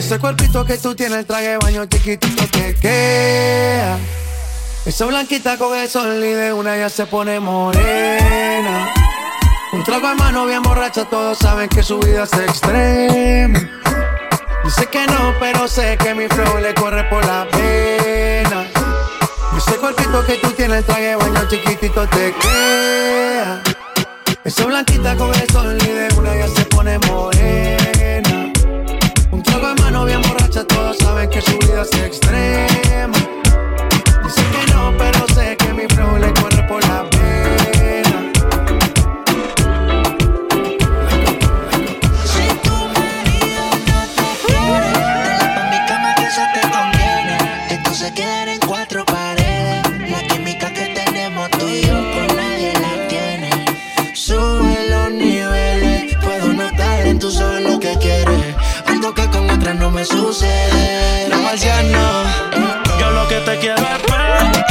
Ese cuerpito que tú tienes, el traje de baño chiquitito que queda. Esa blanquita con el sol y de una ya se pone morena. Un trago de mano bien borracha, todos saben que su vida es extrema. Dice que no, pero sé que mi flow le corre por la pena. Ese cuerpito que tú tienes, el traje de baño chiquitito te queda. Esa blanquita con el sucede. No, marciano, yo lo que te quiero es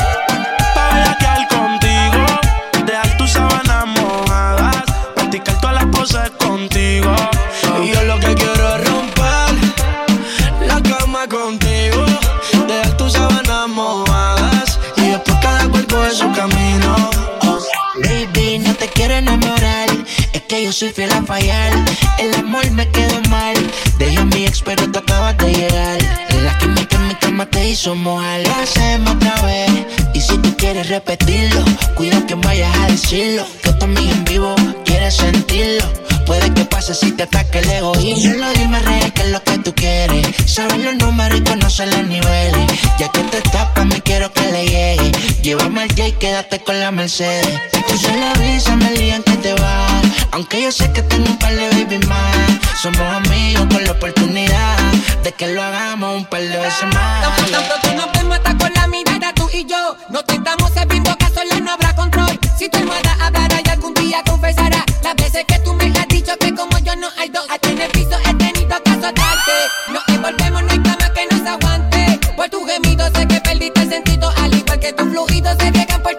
yo soy fiel a fallar. El amor me quedó mal, dejé a mi ex pero tú acabas de llegar. La química en mi cama te hizo mojar. Lo hacemos otra vez y si tú quieres repetirlo, cuida que vayas a decirlo. Que también en vivo quieres sentirlo. Puede pase si te ataque el egoísmo. Solo dime, rey, qué es lo que tú quieres. Sabes los números y conoces los niveles. Ya que te tapas, me quiero que le llegue. Llévame al J, quédate con la Mercedes. Tú solo avísame el día en que te vas. Aunque yo sé que tengo un par de baby más. Somos amigos con la oportunidad de que lo hagamos un par de veces más. Tan pronto tú nos vemos hasta con la mirada tú y yo No te estamos serviendo que a solas no habrá control. Si tu hermana hablará y algún día confesará Las veces que tú me has dicho que como yo no hay dos. A tener piso he tenido que azotarte. Nos envolvemos, no hay cama que nos aguante. Por tu gemido sé que perdiste el sentido Al igual que tus fluidos se riegan por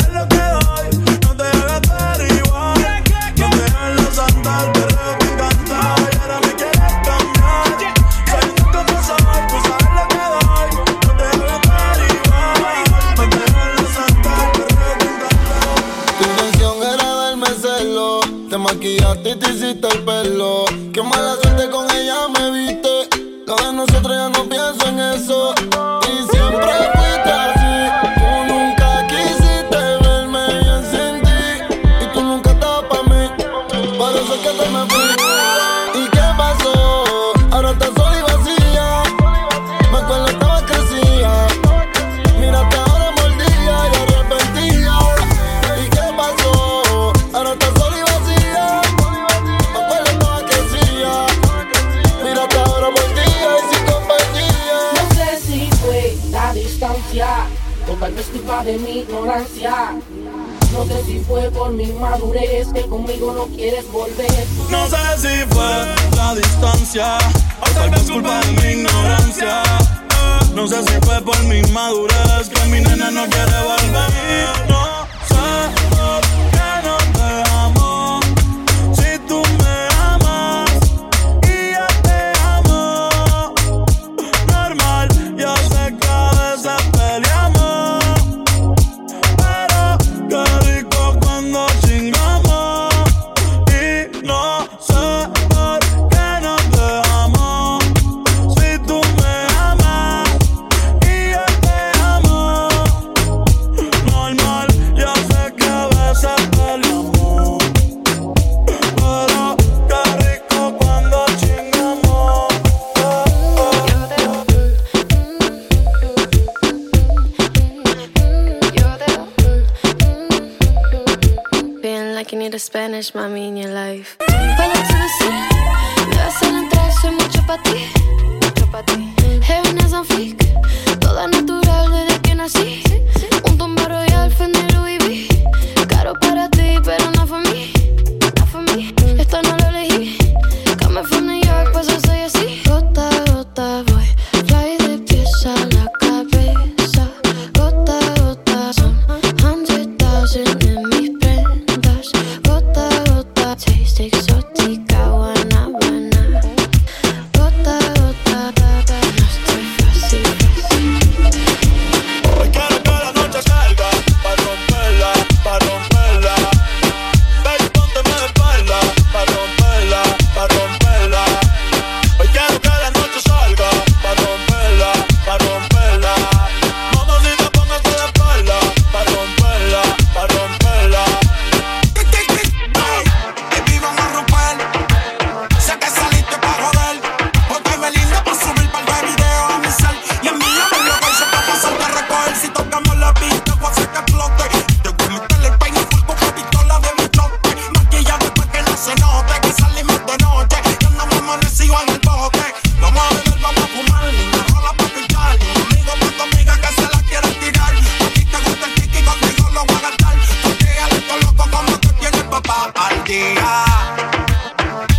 pelo. Qué mala suerte con ella me viste. Lo de nosotros ya no pienso mi ignorancia. No sé si fue por mi madurez que conmigo no quieres volver. No sé si fue la distancia o tal vez culpa de mi ignorancia. No sé si fue por mi madurez que mi nena no quiere volver. No sé like you need a Spanish mommy in your life. Palo to the sea, me vas a entrar, soy mucho pa' ti, mucho pa' ti. Heaven is on fleek.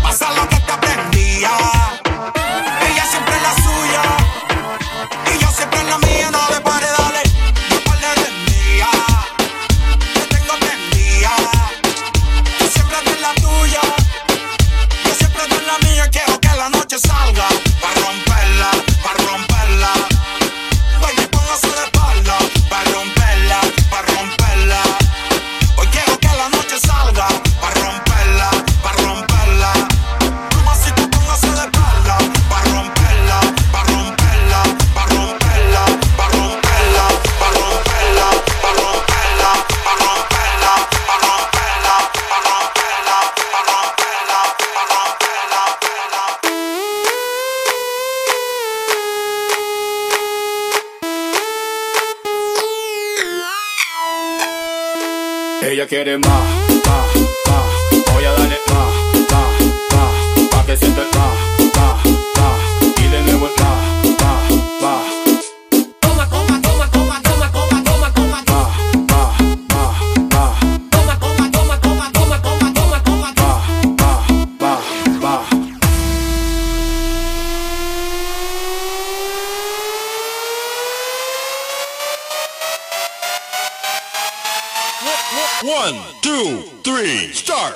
Pasa lo que te aprendía. Ella siempre es la suya. Y yo siempre es la mía. No le pare, dale. No pare de mía. Te tengo prendida. Tú siempre eres la tuya. Yo siempre eres la mía. Quiero que la noche salga. Ella quiere más, más, más. Voy a darle más, más, más. Pa' que sienta el más, más, más. Y de nuevo el más. One, two, three, start.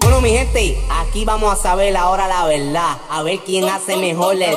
Bueno, mi gente, Aquí vamos a saber ahora la verdad, a ver quién hace mejor el...